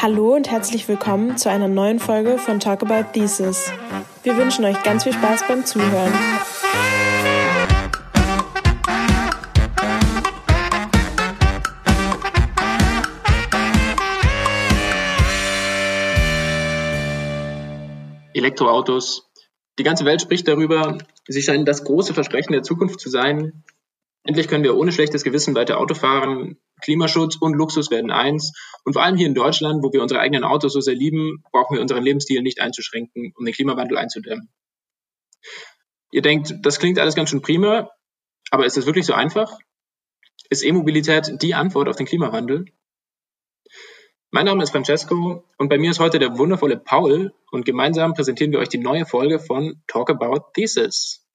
Hallo und herzlich willkommen zu einer neuen Folge von Talk About Thesis. Wir wünschen euch ganz viel Spaß beim Zuhören. Elektroautos. Die ganze Welt spricht darüber. Sie scheinen das große Versprechen der Zukunft zu sein. Endlich können wir ohne schlechtes Gewissen weiter Auto fahren. Klimaschutz und Luxus werden eins. Und vor allem hier in Deutschland, wo wir unsere eigenen Autos so sehr lieben, brauchen wir unseren Lebensstil nicht einzuschränken, um den Klimawandel einzudämmen. Ihr denkt, das klingt alles ganz schön prima, aber ist das wirklich so einfach? Ist E-Mobilität die Antwort auf den Klimawandel? Mein Name ist Francesco und bei mir ist heute der wundervolle Paul und gemeinsam präsentieren wir euch die neue Folge von Talk About Thesis.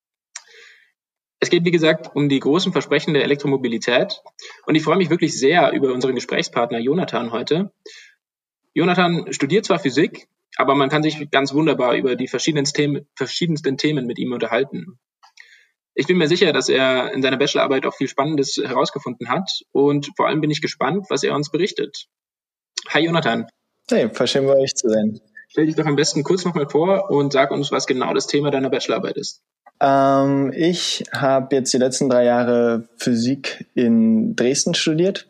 Es geht, wie gesagt, um die großen Versprechen der Elektromobilität. Und ich freue mich wirklich sehr über unseren Gesprächspartner Jonathan heute. Jonathan studiert zwar Physik, aber man kann sich ganz wunderbar über die verschiedensten Themen, mit ihm unterhalten. Ich bin mir sicher, dass er in seiner Bachelorarbeit auch viel Spannendes herausgefunden hat und vor allem bin ich gespannt, was er uns berichtet. Hi Jonathan. Hey, schön bei euch zu sein. Stell dich doch am besten kurz nochmal vor und sag uns, was genau das Thema deiner Bachelorarbeit ist. Ähm, ich habe jetzt die letzten drei Jahre Physik in Dresden studiert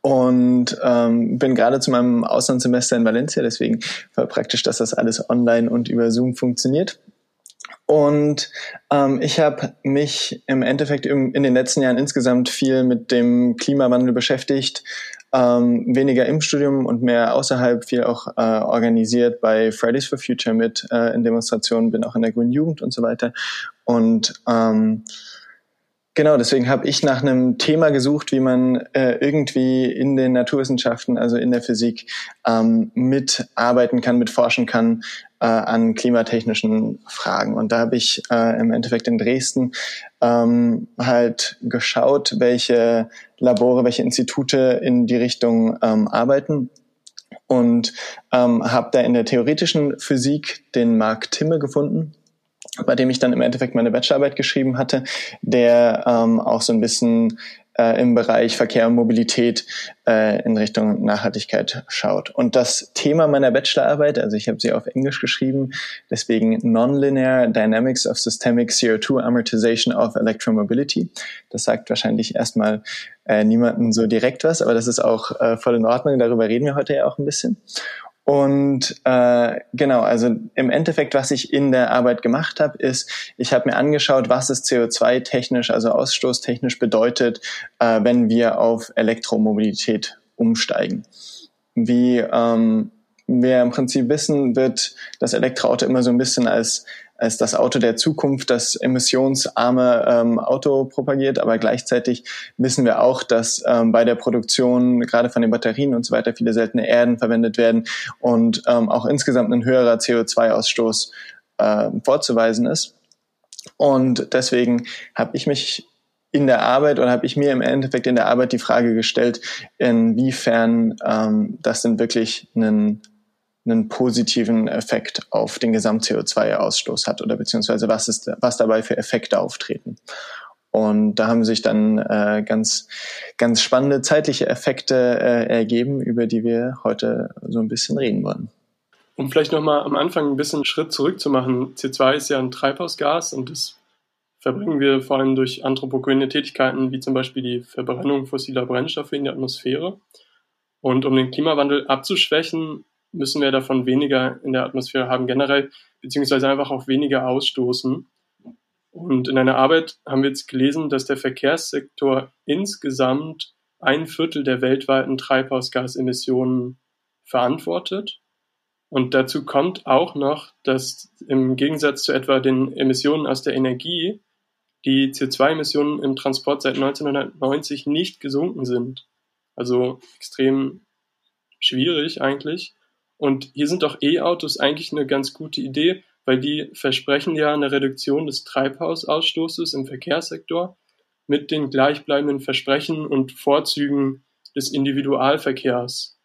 und ähm, bin gerade zu meinem Auslandssemester in Valencia, deswegen war praktisch, dass das alles online und über Zoom funktioniert. Und ähm, ich habe mich im Endeffekt im, in den letzten Jahren insgesamt viel mit dem Klimawandel beschäftigt, ähm, weniger im Studium und mehr außerhalb, viel auch äh, organisiert bei Fridays for Future mit äh, in Demonstrationen, bin auch in der Grünen Jugend und so weiter. Und ähm, Genau, deswegen habe ich nach einem Thema gesucht, wie man äh, irgendwie in den Naturwissenschaften, also in der Physik, ähm, mitarbeiten kann, mitforschen kann äh, an klimatechnischen Fragen. Und da habe ich äh, im Endeffekt in Dresden ähm, halt geschaut, welche Labore, welche Institute in die Richtung ähm, arbeiten. Und ähm, habe da in der theoretischen Physik den Mark Timme gefunden bei dem ich dann im Endeffekt meine Bachelorarbeit geschrieben hatte, der ähm, auch so ein bisschen äh, im Bereich Verkehr und Mobilität äh, in Richtung Nachhaltigkeit schaut. Und das Thema meiner Bachelorarbeit, also ich habe sie auf Englisch geschrieben, deswegen Nonlinear Dynamics of Systemic CO2 Amortization of Electromobility. Das sagt wahrscheinlich erstmal äh, niemanden so direkt was, aber das ist auch äh, voll in Ordnung. Darüber reden wir heute ja auch ein bisschen. Und äh, genau, also im Endeffekt, was ich in der Arbeit gemacht habe, ist, ich habe mir angeschaut, was es CO2-technisch, also ausstoßtechnisch bedeutet, äh, wenn wir auf Elektromobilität umsteigen. Wie ähm, wir im Prinzip wissen, wird das Elektroauto immer so ein bisschen als als das Auto der Zukunft, das emissionsarme ähm, Auto propagiert. Aber gleichzeitig wissen wir auch, dass ähm, bei der Produktion gerade von den Batterien und so weiter viele seltene Erden verwendet werden und ähm, auch insgesamt ein höherer CO2-Ausstoß äh, vorzuweisen ist. Und deswegen habe ich mich in der Arbeit oder habe ich mir im Endeffekt in der Arbeit die Frage gestellt, inwiefern ähm, das denn wirklich ein einen positiven Effekt auf den Gesamt-CO2-Ausstoß hat oder beziehungsweise was, ist, was dabei für Effekte auftreten. Und da haben sich dann äh, ganz, ganz spannende zeitliche Effekte äh, ergeben, über die wir heute so ein bisschen reden wollen. Um vielleicht nochmal am Anfang ein bisschen Schritt zurück zu machen. CO2 ist ja ein Treibhausgas und das verbringen wir vor allem durch anthropogene Tätigkeiten, wie zum Beispiel die Verbrennung fossiler Brennstoffe in der Atmosphäre. Und um den Klimawandel abzuschwächen, müssen wir davon weniger in der Atmosphäre haben generell, beziehungsweise einfach auch weniger ausstoßen. Und in einer Arbeit haben wir jetzt gelesen, dass der Verkehrssektor insgesamt ein Viertel der weltweiten Treibhausgasemissionen verantwortet. Und dazu kommt auch noch, dass im Gegensatz zu etwa den Emissionen aus der Energie die CO2-Emissionen im Transport seit 1990 nicht gesunken sind. Also extrem schwierig eigentlich. Und hier sind doch E-Autos eigentlich eine ganz gute Idee, weil die versprechen ja eine Reduktion des Treibhausausstoßes im Verkehrssektor mit den gleichbleibenden Versprechen und Vorzügen des Individualverkehrs.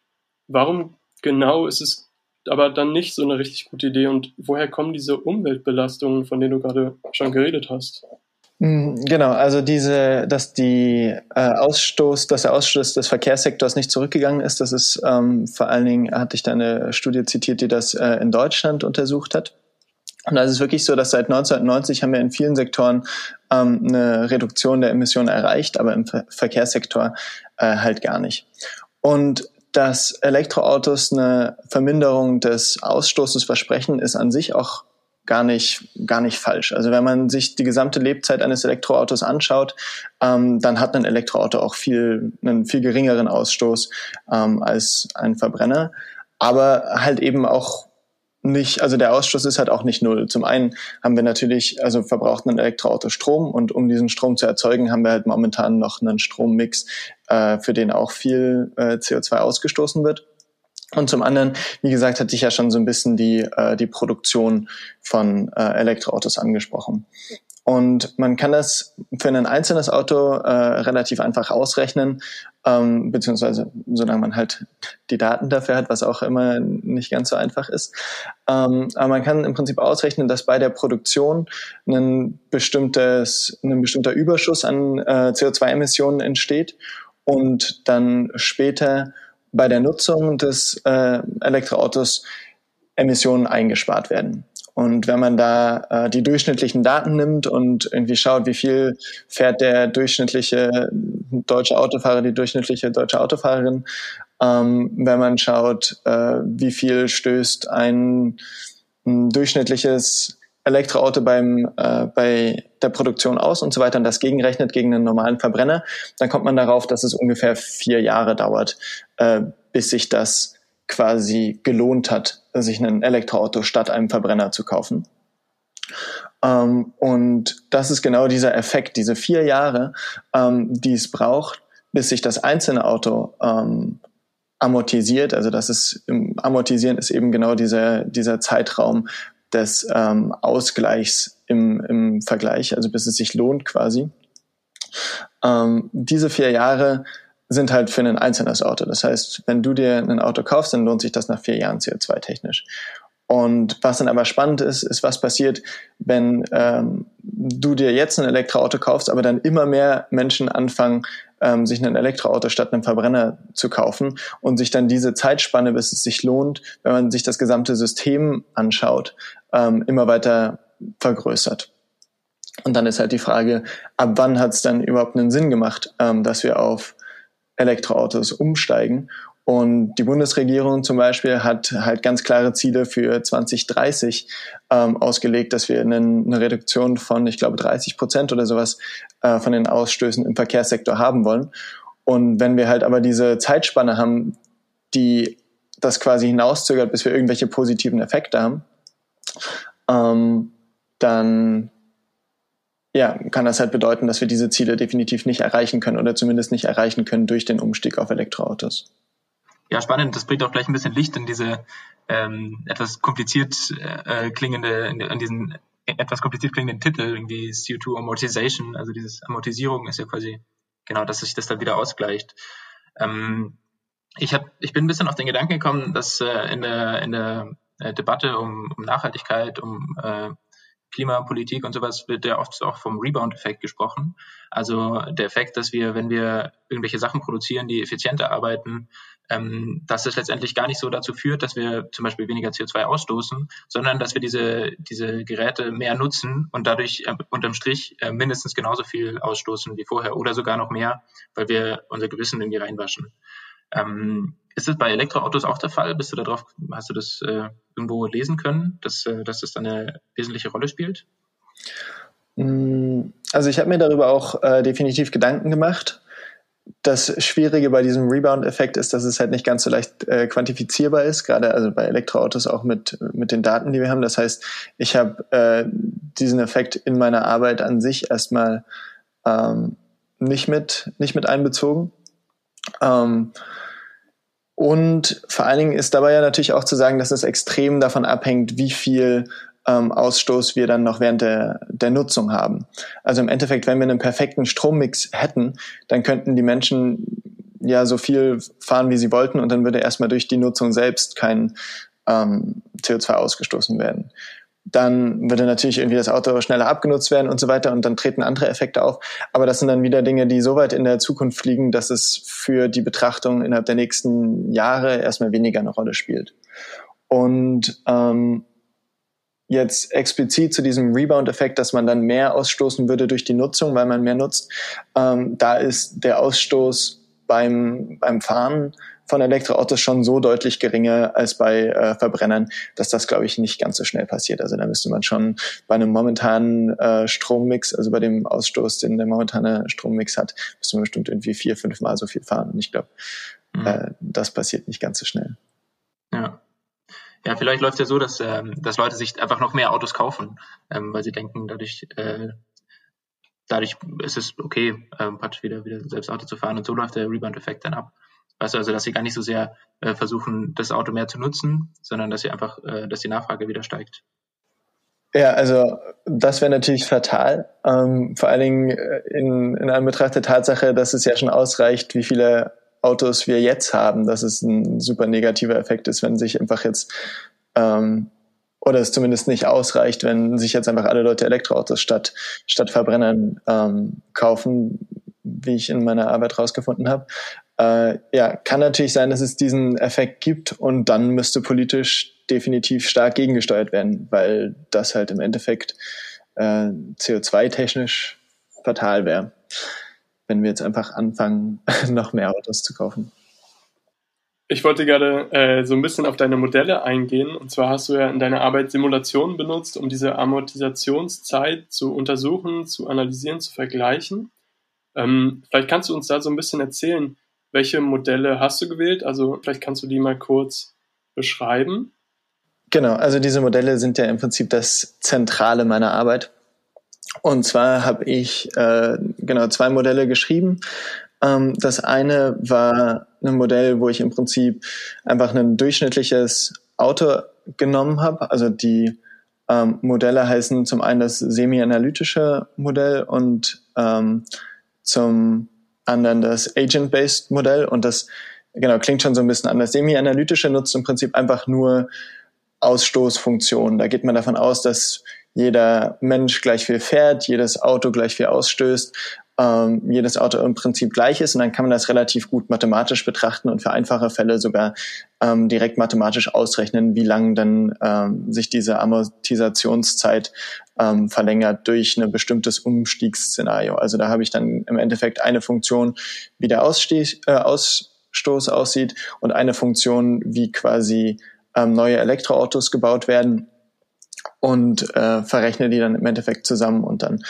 Warum genau ist es aber dann nicht so eine richtig gute Idee und woher kommen diese Umweltbelastungen, von denen du gerade schon geredet hast? Mm, genau, also diese, dass die äh, Ausstoß, dass der Ausstoß des Verkehrssektors nicht zurückgegangen ist, das ist ähm, vor allen Dingen, hatte ich da eine Studie zitiert, die das äh, in Deutschland untersucht hat. Und da ist es wirklich so, dass seit 1990 haben wir in vielen Sektoren ähm, eine Reduktion der Emissionen erreicht, aber im Ver Verkehrssektor äh, halt gar nicht. Und dass Elektroautos eine Verminderung des Ausstoßes versprechen, ist an sich auch gar nicht, gar nicht falsch. Also wenn man sich die gesamte Lebzeit eines Elektroautos anschaut, ähm, dann hat ein Elektroauto auch viel, einen viel geringeren Ausstoß ähm, als ein Verbrenner. Aber halt eben auch nicht, also der Ausstoß ist halt auch nicht null. Zum einen haben wir natürlich, also verbraucht ein Elektroauto Strom und um diesen Strom zu erzeugen, haben wir halt momentan noch einen Strommix, äh, für den auch viel äh, CO2 ausgestoßen wird. Und zum anderen, wie gesagt, hatte ich ja schon so ein bisschen die, äh, die Produktion von äh, Elektroautos angesprochen. Und man kann das für ein einzelnes Auto äh, relativ einfach ausrechnen, ähm, beziehungsweise solange man halt die Daten dafür hat, was auch immer nicht ganz so einfach ist. Ähm, aber man kann im Prinzip ausrechnen, dass bei der Produktion ein bestimmtes, ein bestimmter Überschuss an äh, CO2-Emissionen entsteht und dann später bei der Nutzung des äh, Elektroautos Emissionen eingespart werden. Und wenn man da äh, die durchschnittlichen Daten nimmt und irgendwie schaut, wie viel fährt der durchschnittliche deutsche Autofahrer, die durchschnittliche deutsche Autofahrerin, ähm, wenn man schaut, äh, wie viel stößt ein, ein durchschnittliches Elektroauto beim, äh, bei der Produktion aus und so weiter und das gegenrechnet gegen einen normalen Verbrenner, dann kommt man darauf, dass es ungefähr vier Jahre dauert, äh, bis sich das quasi gelohnt hat, sich ein Elektroauto statt einem Verbrenner zu kaufen. Ähm, und das ist genau dieser Effekt, diese vier Jahre, ähm, die es braucht, bis sich das einzelne Auto ähm, amortisiert. Also das ist Amortisieren ist eben genau dieser dieser Zeitraum, des ähm, Ausgleichs im, im Vergleich, also bis es sich lohnt quasi. Ähm, diese vier Jahre sind halt für ein einzelnes Auto. Das heißt, wenn du dir ein Auto kaufst, dann lohnt sich das nach vier Jahren CO2-technisch. Und was dann aber spannend ist, ist, was passiert, wenn ähm, du dir jetzt ein Elektroauto kaufst, aber dann immer mehr Menschen anfangen, ähm, sich ein Elektroauto statt einem Verbrenner zu kaufen und sich dann diese Zeitspanne, bis es sich lohnt, wenn man sich das gesamte System anschaut, ähm, immer weiter vergrößert. Und dann ist halt die Frage, ab wann hat es dann überhaupt einen Sinn gemacht, ähm, dass wir auf Elektroautos umsteigen und die Bundesregierung zum Beispiel hat halt ganz klare Ziele für 2030 ähm, ausgelegt, dass wir eine, eine Reduktion von, ich glaube, 30 Prozent oder sowas äh, von den Ausstößen im Verkehrssektor haben wollen. Und wenn wir halt aber diese Zeitspanne haben, die das quasi hinauszögert, bis wir irgendwelche positiven Effekte haben, ähm, dann ja, kann das halt bedeuten, dass wir diese Ziele definitiv nicht erreichen können oder zumindest nicht erreichen können durch den Umstieg auf Elektroautos. Ja, spannend. Das bringt auch gleich ein bisschen Licht in diese ähm, etwas kompliziert äh, klingende, in, in diesen etwas kompliziert klingenden Titel, irgendwie CO2 Amortization, also dieses Amortisierung ist ja quasi genau, dass sich das dann wieder ausgleicht. Ähm, ich, hab, ich bin ein bisschen auf den Gedanken gekommen, dass äh, in der, in der äh, Debatte um, um Nachhaltigkeit, um äh, Klimapolitik und sowas wird ja oft auch vom Rebound-Effekt gesprochen. Also der Effekt, dass wir, wenn wir irgendwelche Sachen produzieren, die effizienter arbeiten, ähm, dass es letztendlich gar nicht so dazu führt, dass wir zum Beispiel weniger CO2 ausstoßen, sondern dass wir diese, diese Geräte mehr nutzen und dadurch äh, unterm Strich äh, mindestens genauso viel ausstoßen wie vorher oder sogar noch mehr, weil wir unser Gewissen irgendwie reinwaschen. Ähm, ist das bei Elektroautos auch der Fall? Bist du darauf, hast du das äh, irgendwo lesen können, dass, äh, dass das eine wesentliche Rolle spielt? Mm, also ich habe mir darüber auch äh, definitiv Gedanken gemacht das Schwierige bei diesem Rebound-Effekt ist, dass es halt nicht ganz so leicht äh, quantifizierbar ist, gerade also bei Elektroautos auch mit, mit den Daten, die wir haben. Das heißt, ich habe äh, diesen Effekt in meiner Arbeit an sich erstmal ähm, nicht, mit, nicht mit einbezogen. Ähm, und vor allen Dingen ist dabei ja natürlich auch zu sagen, dass es extrem davon abhängt, wie viel ähm, Ausstoß wir dann noch während der, der Nutzung haben. Also im Endeffekt, wenn wir einen perfekten Strommix hätten, dann könnten die Menschen ja so viel fahren, wie sie wollten und dann würde erstmal durch die Nutzung selbst kein ähm, CO2 ausgestoßen werden. Dann würde natürlich irgendwie das Auto schneller abgenutzt werden und so weiter und dann treten andere Effekte auf. Aber das sind dann wieder Dinge, die so weit in der Zukunft liegen, dass es für die Betrachtung innerhalb der nächsten Jahre erstmal weniger eine Rolle spielt. Und ähm, jetzt explizit zu diesem Rebound-Effekt, dass man dann mehr ausstoßen würde durch die Nutzung, weil man mehr nutzt, ähm, da ist der Ausstoß beim, beim Fahren von Elektroautos schon so deutlich geringer als bei äh, Verbrennern, dass das, glaube ich, nicht ganz so schnell passiert. Also da müsste man schon bei einem momentanen äh, Strommix, also bei dem Ausstoß, den der momentane Strommix hat, müsste man bestimmt irgendwie vier, fünf Mal so viel fahren. Und ich glaube, mhm. äh, das passiert nicht ganz so schnell. Ja. Ja, vielleicht läuft ja so, dass, ähm, dass Leute sich einfach noch mehr Autos kaufen, ähm, weil sie denken, dadurch, äh, dadurch ist es okay, ähm, praktisch wieder, wieder selbst Auto zu fahren und so läuft der Rebound-Effekt dann ab. Weißt du, also, dass sie gar nicht so sehr äh, versuchen, das Auto mehr zu nutzen, sondern dass sie einfach, äh, dass die Nachfrage wieder steigt. Ja, also das wäre natürlich fatal. Ähm, vor allen Dingen äh, in, in Anbetracht der Tatsache, dass es ja schon ausreicht, wie viele Autos wir jetzt haben, dass es ein super negativer Effekt ist, wenn sich einfach jetzt ähm, oder es zumindest nicht ausreicht, wenn sich jetzt einfach alle Leute Elektroautos statt statt Verbrennern ähm, kaufen, wie ich in meiner Arbeit rausgefunden habe. Äh, ja, kann natürlich sein, dass es diesen Effekt gibt und dann müsste politisch definitiv stark gegengesteuert werden, weil das halt im Endeffekt äh, CO2-technisch fatal wäre wenn wir jetzt einfach anfangen, noch mehr Autos zu kaufen. Ich wollte gerade äh, so ein bisschen auf deine Modelle eingehen. Und zwar hast du ja in deiner Arbeit Simulationen benutzt, um diese Amortisationszeit zu untersuchen, zu analysieren, zu vergleichen. Ähm, vielleicht kannst du uns da so ein bisschen erzählen, welche Modelle hast du gewählt? Also vielleicht kannst du die mal kurz beschreiben. Genau, also diese Modelle sind ja im Prinzip das Zentrale meiner Arbeit. Und zwar habe ich äh, genau zwei Modelle geschrieben. Ähm, das eine war ein Modell, wo ich im Prinzip einfach ein durchschnittliches Auto genommen habe. Also die ähm, Modelle heißen zum einen das semi-analytische Modell und ähm, zum anderen das Agent-Based Modell. Und das genau klingt schon so ein bisschen anders. Semi-analytische nutzt im Prinzip einfach nur Ausstoßfunktionen. Da geht man davon aus, dass jeder Mensch gleich viel fährt, jedes Auto gleich viel ausstößt, ähm, jedes Auto im Prinzip gleich ist und dann kann man das relativ gut mathematisch betrachten und für einfache Fälle sogar ähm, direkt mathematisch ausrechnen, wie lang dann ähm, sich diese Amortisationszeit ähm, verlängert durch ein bestimmtes Umstiegsszenario. Also da habe ich dann im Endeffekt eine Funktion, wie der Ausstieß, äh, Ausstoß aussieht und eine Funktion, wie quasi ähm, neue Elektroautos gebaut werden und äh, verrechne die dann im Endeffekt zusammen und dann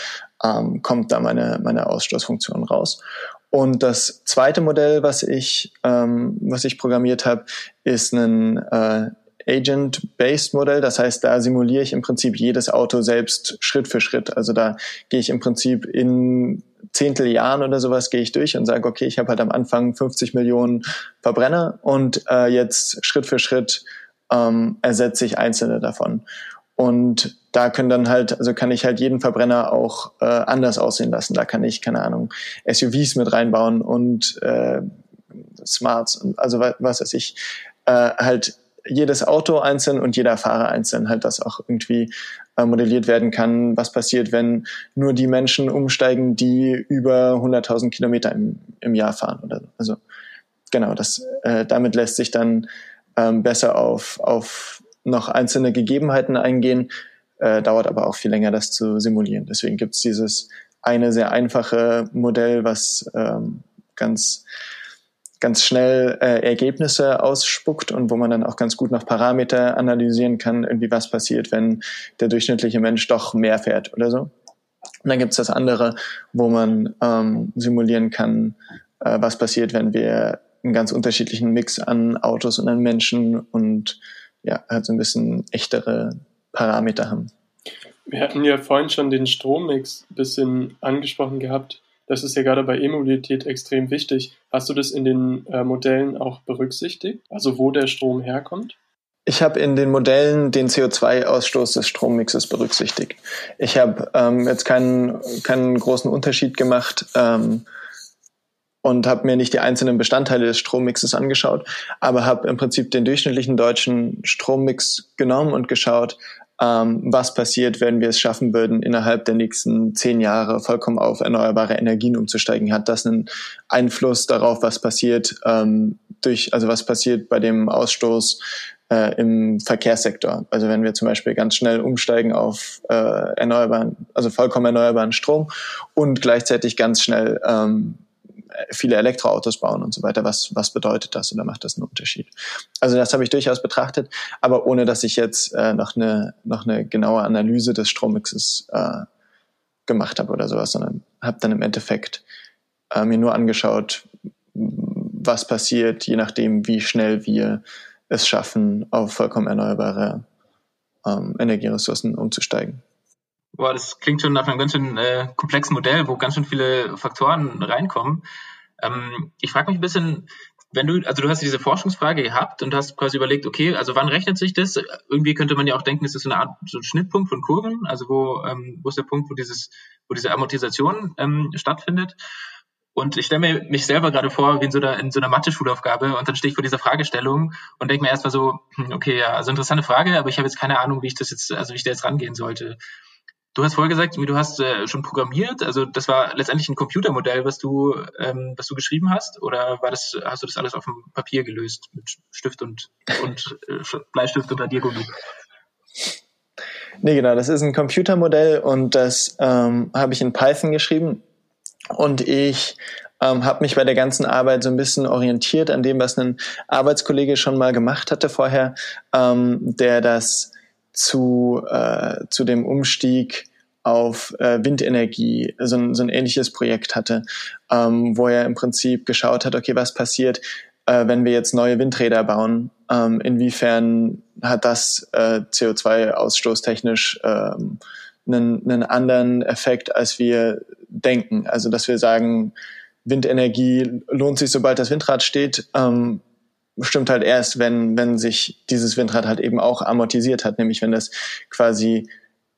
ähm, kommt da meine, meine Ausstoßfunktion raus. Und das zweite Modell, was ich, ähm, was ich programmiert habe, ist ein äh, Agent-Based Modell. Das heißt, da simuliere ich im Prinzip jedes Auto selbst Schritt für Schritt. Also da gehe ich im Prinzip in Zehnteljahren oder sowas gehe ich durch und sage, okay, ich habe halt am Anfang 50 Millionen Verbrenner und äh, jetzt Schritt für Schritt ähm, ersetze ich einzelne davon. Und da können dann halt, also kann ich halt jeden Verbrenner auch äh, anders aussehen lassen. Da kann ich, keine Ahnung, SUVs mit reinbauen und äh, Smarts und also was, was weiß ich, äh, halt jedes Auto einzeln und jeder Fahrer einzeln halt das auch irgendwie äh, modelliert werden kann, was passiert, wenn nur die Menschen umsteigen, die über 100.000 Kilometer im, im Jahr fahren oder so. Also genau, das äh, damit lässt sich dann ähm, besser auf, auf noch einzelne Gegebenheiten eingehen, äh, dauert aber auch viel länger, das zu simulieren. Deswegen gibt es dieses eine sehr einfache Modell, was ähm, ganz ganz schnell äh, Ergebnisse ausspuckt und wo man dann auch ganz gut noch Parameter analysieren kann, irgendwie was passiert, wenn der durchschnittliche Mensch doch mehr fährt oder so. Und dann gibt es das andere, wo man ähm, simulieren kann, äh, was passiert, wenn wir einen ganz unterschiedlichen Mix an Autos und an Menschen und ja, halt so ein bisschen echtere Parameter haben. Wir hatten ja vorhin schon den Strommix ein bisschen angesprochen gehabt. Das ist ja gerade bei E-Mobilität extrem wichtig. Hast du das in den äh, Modellen auch berücksichtigt? Also wo der Strom herkommt? Ich habe in den Modellen den CO2-Ausstoß des Strommixes berücksichtigt. Ich habe ähm, jetzt keinen, keinen großen Unterschied gemacht ähm, und habe mir nicht die einzelnen Bestandteile des Strommixes angeschaut, aber habe im Prinzip den durchschnittlichen deutschen Strommix genommen und geschaut, was passiert, wenn wir es schaffen würden, innerhalb der nächsten zehn Jahre vollkommen auf erneuerbare Energien umzusteigen? Hat das einen Einfluss darauf, was passiert ähm, durch, also was passiert bei dem Ausstoß äh, im Verkehrssektor? Also wenn wir zum Beispiel ganz schnell umsteigen auf äh, erneuerbaren, also vollkommen erneuerbaren Strom und gleichzeitig ganz schnell ähm, viele Elektroautos bauen und so weiter. Was, was bedeutet das oder macht das einen Unterschied? Also das habe ich durchaus betrachtet, aber ohne dass ich jetzt äh, noch, eine, noch eine genaue Analyse des Strommixes äh, gemacht habe oder sowas, sondern habe dann im Endeffekt äh, mir nur angeschaut, was passiert, je nachdem, wie schnell wir es schaffen, auf vollkommen erneuerbare ähm, Energieressourcen umzusteigen. Boah, das klingt schon nach einem ganz schön äh, komplexen Modell, wo ganz schön viele Faktoren reinkommen. Ähm, ich frage mich ein bisschen, wenn du, also du hast diese Forschungsfrage gehabt und hast quasi überlegt, okay, also wann rechnet sich das? Irgendwie könnte man ja auch denken, es ist so eine Art so ein Schnittpunkt von Kurven, also wo, ähm, wo ist der Punkt, wo dieses, wo diese Amortisation ähm, stattfindet. Und ich stelle mir mich selber gerade vor, wie in so einer, in so einer Mathe-Schulaufgabe und dann stehe ich vor dieser Fragestellung und denke mir erstmal so, hm, okay, ja, also interessante Frage, aber ich habe jetzt keine Ahnung, wie ich das jetzt, also wie ich da jetzt rangehen sollte. Du hast vorher gesagt, du hast äh, schon programmiert, also das war letztendlich ein Computermodell, was du, ähm, was du geschrieben hast, oder war das, hast du das alles auf dem Papier gelöst mit Stift und, und äh, Bleistift und Radiergummi? Nee, genau, das ist ein Computermodell und das ähm, habe ich in Python geschrieben. Und ich ähm, habe mich bei der ganzen Arbeit so ein bisschen orientiert an dem, was ein Arbeitskollege schon mal gemacht hatte vorher, ähm, der das zu, äh, zu dem Umstieg auf äh, Windenergie so ein, so ein ähnliches Projekt hatte, ähm, wo er im Prinzip geschaut hat, okay, was passiert, äh, wenn wir jetzt neue Windräder bauen? Ähm, inwiefern hat das äh, CO2-Ausstoß technisch ähm, einen, einen anderen Effekt, als wir denken? Also, dass wir sagen, Windenergie lohnt sich, sobald das Windrad steht, ähm, stimmt halt erst, wenn, wenn sich dieses Windrad halt eben auch amortisiert hat, nämlich wenn das quasi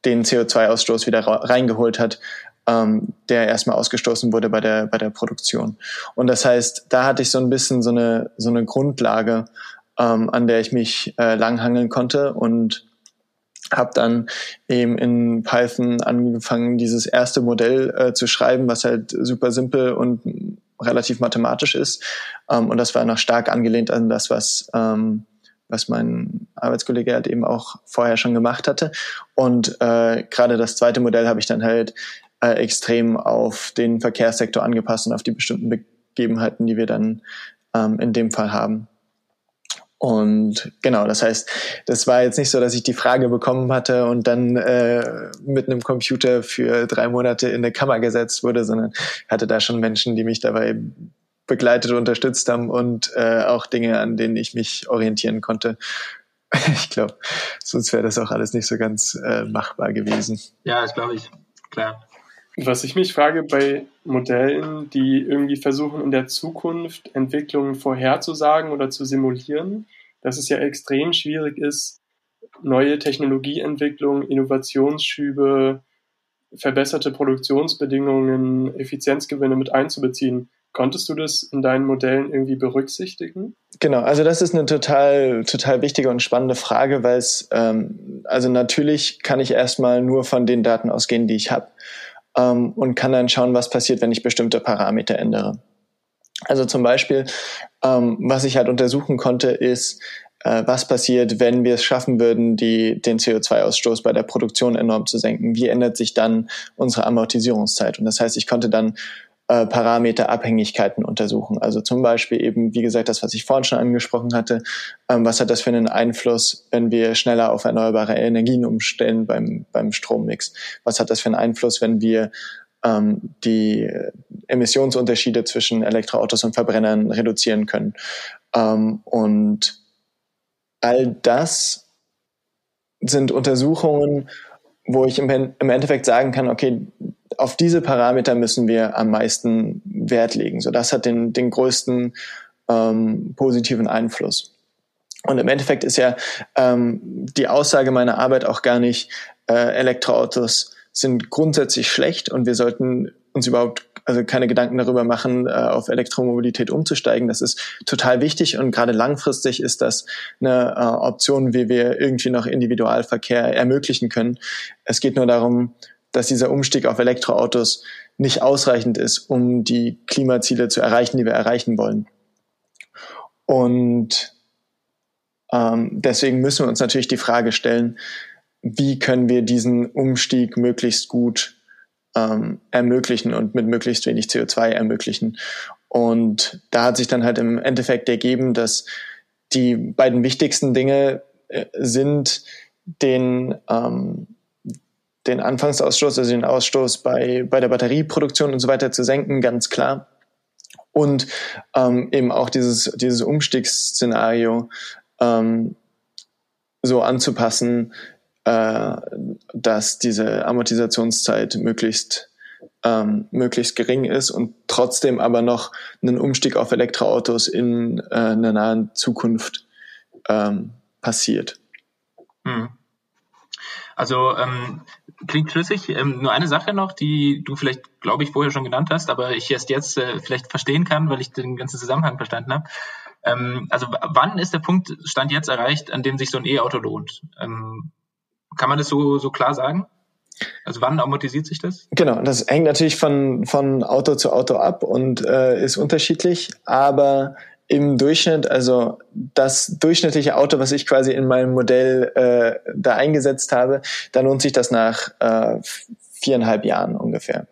den CO2-Ausstoß wieder reingeholt hat, ähm, der erstmal ausgestoßen wurde bei der, bei der Produktion. Und das heißt, da hatte ich so ein bisschen so eine, so eine Grundlage, ähm, an der ich mich äh, langhangeln konnte und habe dann eben in Python angefangen, dieses erste Modell äh, zu schreiben, was halt super simpel und relativ mathematisch ist. Ähm, und das war noch stark angelehnt an das, was, ähm, was mein Arbeitskollege halt eben auch vorher schon gemacht hatte. Und äh, gerade das zweite Modell habe ich dann halt äh, extrem auf den Verkehrssektor angepasst und auf die bestimmten Begebenheiten, die wir dann ähm, in dem Fall haben. Und genau, das heißt, das war jetzt nicht so, dass ich die Frage bekommen hatte und dann äh, mit einem Computer für drei Monate in eine Kammer gesetzt wurde, sondern hatte da schon Menschen, die mich dabei begleitet und unterstützt haben und äh, auch Dinge, an denen ich mich orientieren konnte. Ich glaube, sonst wäre das auch alles nicht so ganz äh, machbar gewesen. Ja, das glaube ich. Klar. Was ich mich frage bei Modellen, die irgendwie versuchen, in der Zukunft Entwicklungen vorherzusagen oder zu simulieren, dass es ja extrem schwierig ist, neue Technologieentwicklungen, Innovationsschübe, verbesserte Produktionsbedingungen, Effizienzgewinne mit einzubeziehen. Konntest du das in deinen Modellen irgendwie berücksichtigen? Genau, also das ist eine total, total wichtige und spannende Frage, weil es, ähm, also natürlich kann ich erstmal nur von den Daten ausgehen, die ich habe ähm, und kann dann schauen, was passiert, wenn ich bestimmte Parameter ändere. Also zum Beispiel, ähm, was ich halt untersuchen konnte, ist, äh, was passiert, wenn wir es schaffen würden, die, den CO2-Ausstoß bei der Produktion enorm zu senken. Wie ändert sich dann unsere Amortisierungszeit? Und das heißt, ich konnte dann äh, Parameterabhängigkeiten untersuchen. Also zum Beispiel eben, wie gesagt, das, was ich vorhin schon angesprochen hatte, ähm, was hat das für einen Einfluss, wenn wir schneller auf erneuerbare Energien umstellen beim, beim Strommix? Was hat das für einen Einfluss, wenn wir ähm, die Emissionsunterschiede zwischen Elektroautos und Verbrennern reduzieren können? Ähm, und all das sind Untersuchungen, wo ich im, im Endeffekt sagen kann, okay, auf diese Parameter müssen wir am meisten Wert legen. So, das hat den, den größten ähm, positiven Einfluss. Und im Endeffekt ist ja ähm, die Aussage meiner Arbeit auch gar nicht, äh, Elektroautos sind grundsätzlich schlecht und wir sollten uns überhaupt also keine Gedanken darüber machen, äh, auf Elektromobilität umzusteigen. Das ist total wichtig und gerade langfristig ist das eine äh, Option, wie wir irgendwie noch Individualverkehr ermöglichen können. Es geht nur darum, dass dieser Umstieg auf Elektroautos nicht ausreichend ist, um die Klimaziele zu erreichen, die wir erreichen wollen. Und ähm, deswegen müssen wir uns natürlich die Frage stellen, wie können wir diesen Umstieg möglichst gut ähm, ermöglichen und mit möglichst wenig CO2 ermöglichen. Und da hat sich dann halt im Endeffekt ergeben, dass die beiden wichtigsten Dinge äh, sind, den, ähm, den Anfangsausstoß, also den Ausstoß bei, bei der Batterieproduktion und so weiter zu senken, ganz klar. Und ähm, eben auch dieses, dieses Umstiegsszenario ähm, so anzupassen, äh, dass diese Amortisationszeit möglichst ähm, möglichst gering ist und trotzdem aber noch einen Umstieg auf Elektroautos in äh, einer nahen Zukunft ähm, passiert. Hm. Also ähm, klingt schlüssig. Ähm, nur eine Sache noch, die du vielleicht, glaube ich, vorher schon genannt hast, aber ich erst jetzt äh, vielleicht verstehen kann, weil ich den ganzen Zusammenhang verstanden habe. Ähm, also wann ist der Punkt, Stand jetzt erreicht, an dem sich so ein E-Auto lohnt? Ähm, kann man das so, so klar sagen? Also wann amortisiert sich das? Genau, das hängt natürlich von, von Auto zu Auto ab und äh, ist unterschiedlich, aber im Durchschnitt, also das durchschnittliche Auto, was ich quasi in meinem Modell äh, da eingesetzt habe, da lohnt sich das nach äh, viereinhalb Jahren ungefähr.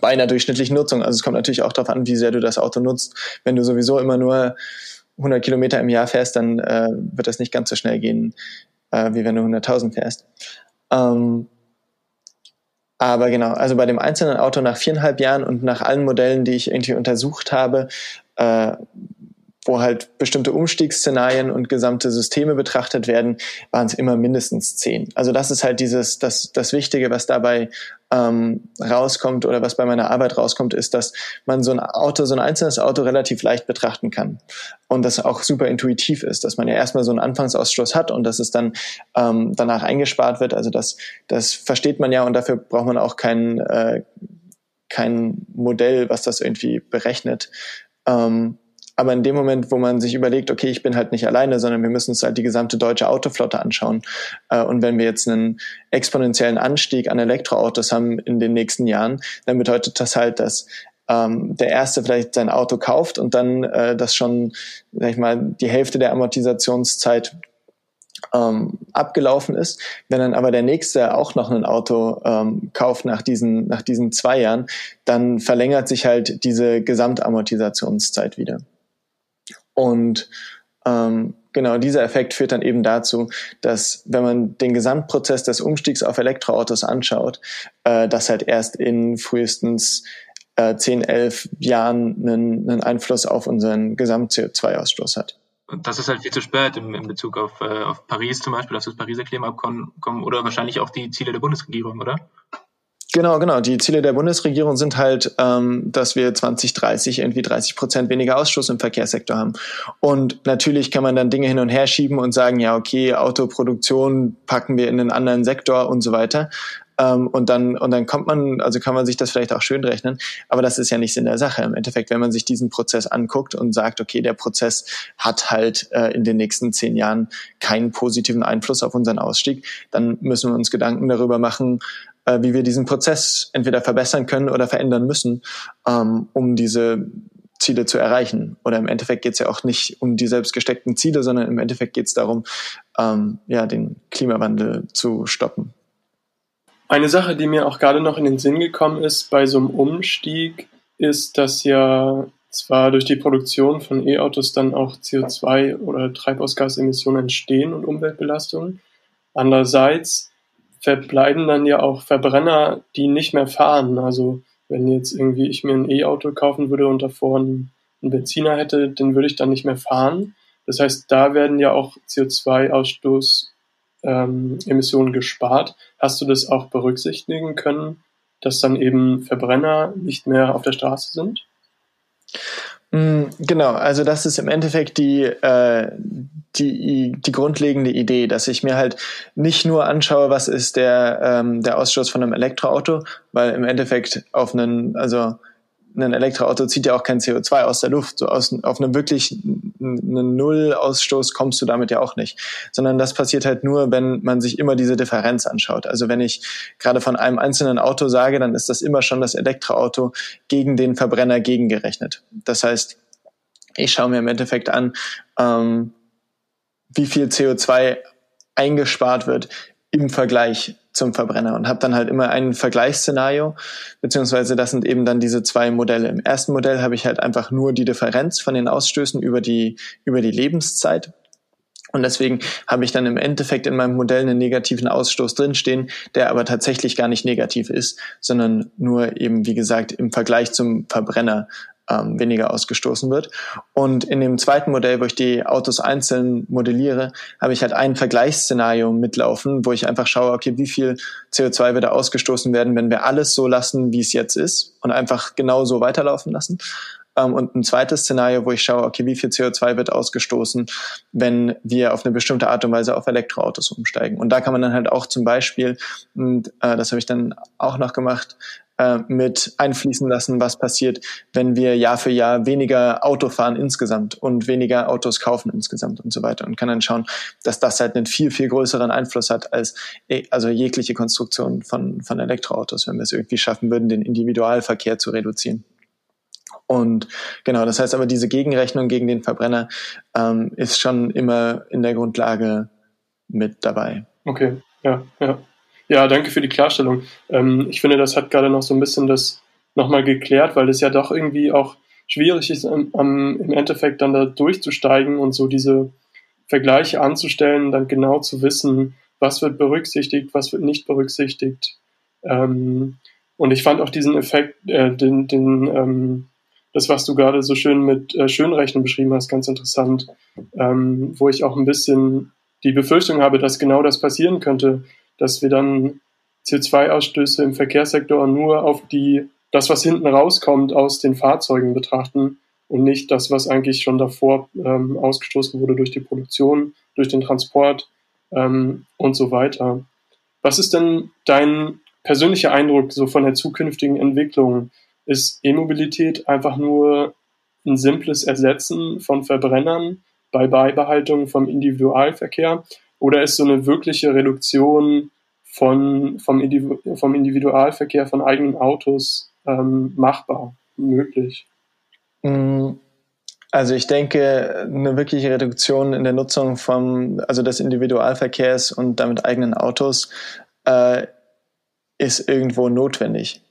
Bei einer durchschnittlichen Nutzung. Also es kommt natürlich auch darauf an, wie sehr du das Auto nutzt. Wenn du sowieso immer nur 100 Kilometer im Jahr fährst, dann äh, wird das nicht ganz so schnell gehen, äh, wie wenn du 100.000 fährst. Ähm, aber genau, also bei dem einzelnen Auto nach viereinhalb Jahren und nach allen Modellen, die ich irgendwie untersucht habe, äh, wo halt bestimmte Umstiegsszenarien und gesamte Systeme betrachtet werden, waren es immer mindestens zehn. Also das ist halt dieses, das, das Wichtige, was dabei ähm, rauskommt oder was bei meiner Arbeit rauskommt, ist, dass man so ein Auto, so ein einzelnes Auto relativ leicht betrachten kann und das auch super intuitiv ist, dass man ja erstmal so einen Anfangsausstoß hat und dass es dann ähm, danach eingespart wird. Also das, das versteht man ja und dafür braucht man auch kein, äh, kein Modell, was das irgendwie berechnet. Ähm, aber in dem Moment, wo man sich überlegt, okay, ich bin halt nicht alleine, sondern wir müssen uns halt die gesamte deutsche Autoflotte anschauen. Äh, und wenn wir jetzt einen exponentiellen Anstieg an Elektroautos haben in den nächsten Jahren, dann bedeutet das halt, dass ähm, der erste vielleicht sein Auto kauft und dann äh, das schon, sag ich mal, die Hälfte der Amortisationszeit ähm, abgelaufen ist. Wenn dann aber der nächste auch noch ein Auto ähm, kauft nach diesen, nach diesen zwei Jahren, dann verlängert sich halt diese Gesamtamortisationszeit wieder. Und ähm, genau dieser Effekt führt dann eben dazu, dass wenn man den Gesamtprozess des Umstiegs auf Elektroautos anschaut, äh, das halt erst in frühestens äh, 10, 11 Jahren einen, einen Einfluss auf unseren Gesamt-CO2-Ausstoß hat. Und das ist halt viel zu spät in, in Bezug auf, äh, auf Paris zum Beispiel, auf das Pariser Klimaabkommen oder wahrscheinlich auch die Ziele der Bundesregierung, oder? Genau, genau. Die Ziele der Bundesregierung sind halt, ähm, dass wir 2030 irgendwie 30 Prozent weniger Ausstoß im Verkehrssektor haben. Und natürlich kann man dann Dinge hin und her schieben und sagen, ja, okay, Autoproduktion packen wir in einen anderen Sektor und so weiter. Ähm, und dann und dann kommt man, also kann man sich das vielleicht auch schön rechnen, aber das ist ja nicht Sinn der Sache. Im Endeffekt, wenn man sich diesen Prozess anguckt und sagt, okay, der Prozess hat halt äh, in den nächsten zehn Jahren keinen positiven Einfluss auf unseren Ausstieg, dann müssen wir uns Gedanken darüber machen, äh, wie wir diesen Prozess entweder verbessern können oder verändern müssen, ähm, um diese Ziele zu erreichen. Oder im Endeffekt geht es ja auch nicht um die selbst gesteckten Ziele, sondern im Endeffekt geht es darum, ähm, ja, den Klimawandel zu stoppen. Eine Sache, die mir auch gerade noch in den Sinn gekommen ist bei so einem Umstieg, ist, dass ja zwar durch die Produktion von E-Autos dann auch CO2 oder Treibhausgasemissionen entstehen und Umweltbelastungen. Andererseits verbleiben dann ja auch Verbrenner, die nicht mehr fahren. Also wenn jetzt irgendwie ich mir ein E-Auto kaufen würde und davor einen, Benziner hätte, den würde ich dann nicht mehr fahren. Das heißt, da werden ja auch CO2-Ausstoß ähm, gespart. Hast du das auch berücksichtigen können, dass dann eben Verbrenner nicht mehr auf der Straße sind? Mm, genau, also das ist im Endeffekt die, äh, die, die grundlegende Idee, dass ich mir halt nicht nur anschaue, was ist der, ähm, der Ausstoß von einem Elektroauto, weil im Endeffekt auf einen, also ein Elektroauto zieht ja auch kein CO2 aus der Luft. So aus, auf einem wirklich einen Null-Ausstoß kommst du damit ja auch nicht. Sondern das passiert halt nur, wenn man sich immer diese Differenz anschaut. Also wenn ich gerade von einem einzelnen Auto sage, dann ist das immer schon das Elektroauto gegen den Verbrenner gegengerechnet. Das heißt, ich schaue mir im Endeffekt an, ähm, wie viel CO2 eingespart wird im Vergleich zum Verbrenner und habe dann halt immer ein Vergleichsszenario, beziehungsweise das sind eben dann diese zwei Modelle. Im ersten Modell habe ich halt einfach nur die Differenz von den Ausstößen über die, über die Lebenszeit. Und deswegen habe ich dann im Endeffekt in meinem Modell einen negativen Ausstoß drinstehen, der aber tatsächlich gar nicht negativ ist, sondern nur eben, wie gesagt, im Vergleich zum Verbrenner ähm, weniger ausgestoßen wird. Und in dem zweiten Modell, wo ich die Autos einzeln modelliere, habe ich halt ein Vergleichsszenario mitlaufen, wo ich einfach schaue, okay, wie viel CO2 wird ausgestoßen werden, wenn wir alles so lassen, wie es jetzt ist und einfach genau so weiterlaufen lassen. Ähm, und ein zweites Szenario, wo ich schaue, okay, wie viel CO2 wird ausgestoßen, wenn wir auf eine bestimmte Art und Weise auf Elektroautos umsteigen. Und da kann man dann halt auch zum Beispiel, und äh, das habe ich dann auch noch gemacht, äh, mit einfließen lassen, was passiert, wenn wir Jahr für Jahr weniger Auto fahren insgesamt und weniger Autos kaufen insgesamt und so weiter und kann dann schauen, dass das halt einen viel, viel größeren Einfluss hat als eh, also jegliche Konstruktion von, von Elektroautos, wenn wir es irgendwie schaffen würden, den Individualverkehr zu reduzieren. Und genau, das heißt aber, diese Gegenrechnung gegen den Verbrenner ähm, ist schon immer in der Grundlage mit dabei. Okay, ja, ja. Ja, danke für die Klarstellung. Ähm, ich finde, das hat gerade noch so ein bisschen das nochmal geklärt, weil es ja doch irgendwie auch schwierig ist, am, am, im Endeffekt dann da durchzusteigen und so diese Vergleiche anzustellen, dann genau zu wissen, was wird berücksichtigt, was wird nicht berücksichtigt. Ähm, und ich fand auch diesen Effekt, äh, den, den, ähm, das, was du gerade so schön mit äh, Schönrechnen beschrieben hast, ganz interessant, ähm, wo ich auch ein bisschen die Befürchtung habe, dass genau das passieren könnte, dass wir dann CO2-Ausstöße im Verkehrssektor nur auf die, das, was hinten rauskommt, aus den Fahrzeugen betrachten und nicht das, was eigentlich schon davor ähm, ausgestoßen wurde durch die Produktion, durch den Transport ähm, und so weiter. Was ist denn dein persönlicher Eindruck so von der zukünftigen Entwicklung? Ist E-Mobilität einfach nur ein simples Ersetzen von Verbrennern bei Beibehaltung vom Individualverkehr? Oder ist so eine wirkliche Reduktion von, vom, Individu vom Individualverkehr von eigenen Autos ähm, machbar, möglich? Mm, also ich denke, eine wirkliche Reduktion in der Nutzung vom, also des Individualverkehrs und damit eigenen Autos äh, ist irgendwo notwendig.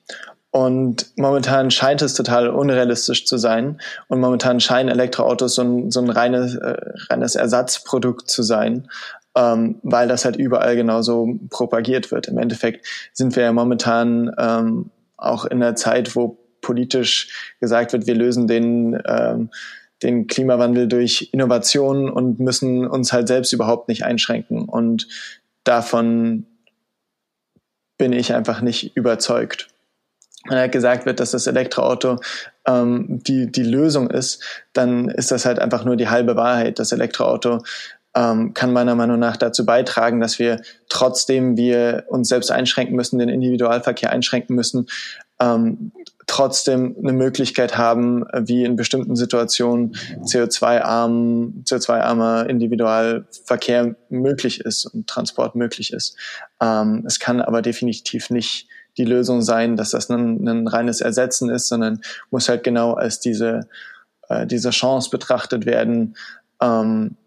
Und momentan scheint es total unrealistisch zu sein. Und momentan scheinen Elektroautos so ein, so ein reines, äh, reines Ersatzprodukt zu sein ähm, weil das halt überall genauso propagiert wird. Im Endeffekt sind wir ja momentan ähm, auch in einer Zeit, wo politisch gesagt wird, wir lösen den, ähm, den Klimawandel durch Innovation und müssen uns halt selbst überhaupt nicht einschränken. Und davon bin ich einfach nicht überzeugt. Wenn halt gesagt wird, dass das Elektroauto ähm, die, die Lösung ist, dann ist das halt einfach nur die halbe Wahrheit. Das Elektroauto ähm, kann meiner Meinung nach dazu beitragen, dass wir trotzdem wir uns selbst einschränken müssen, den Individualverkehr einschränken müssen, ähm, trotzdem eine Möglichkeit haben, wie in bestimmten Situationen CO2-arm, CO2-armer Individualverkehr möglich ist und Transport möglich ist. Ähm, es kann aber definitiv nicht die Lösung sein, dass das ein, ein reines Ersetzen ist, sondern muss halt genau als diese, äh, diese Chance betrachtet werden, ähm,